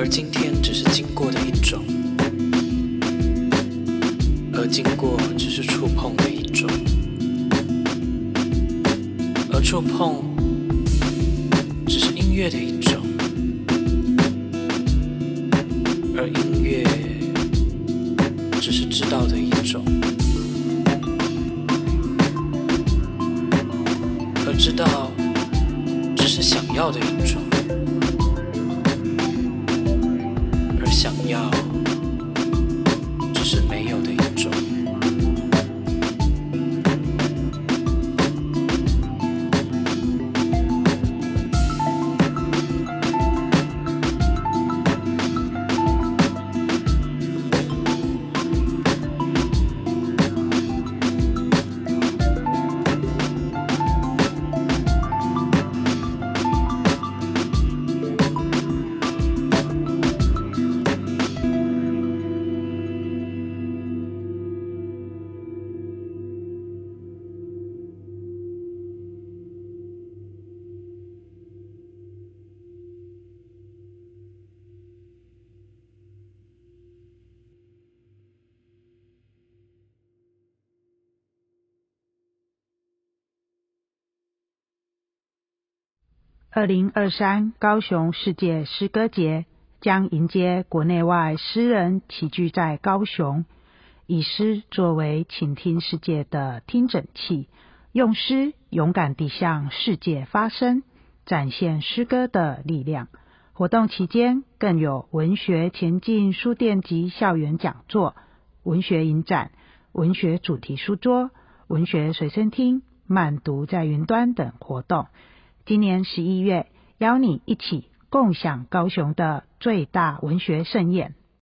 而今天只是经过的一种，而经过只是触碰的一种，而触碰只是音乐的一种，而音乐只是知道的一种，而知道只是想要的一种。想要，只是没有的一种。二零二三高雄世界诗歌节将迎接国内外诗人齐聚在高雄，以诗作为倾听世界的听诊器，用诗勇敢地向世界发声，展现诗歌的力量。活动期间更有文学前进书店及校园讲座、文学影展、文学主题书桌、文学随身听、慢读在云端等活动。今年十一月，邀你一起共享高雄的最大文学盛宴。